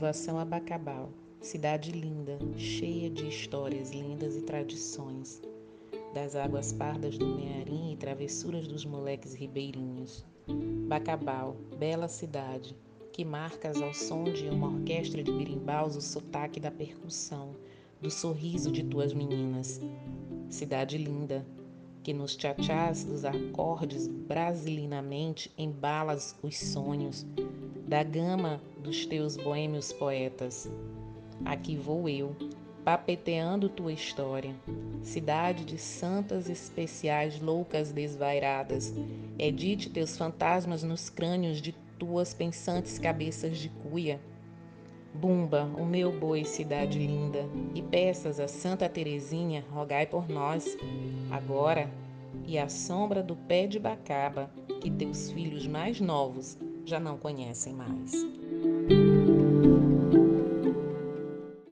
Saudação a Bacabal, cidade linda, cheia de histórias lindas e tradições, das águas pardas do Mearim e travessuras dos moleques ribeirinhos. Bacabal, bela cidade, que marcas ao som de uma orquestra de birimbaus o sotaque da percussão, do sorriso de tuas meninas. Cidade linda, que nos tchachás dos acordes brasilinamente embalas os sonhos, da gama dos teus boêmios poetas. Aqui vou eu, papeteando tua história, cidade de santas especiais loucas desvairadas, edite teus fantasmas nos crânios de tuas pensantes cabeças de cuia. Bumba, o meu boi, cidade linda, e peças a Santa Teresinha, rogai por nós, agora, e a sombra do pé de bacaba, que teus filhos mais novos já não conhecem mais.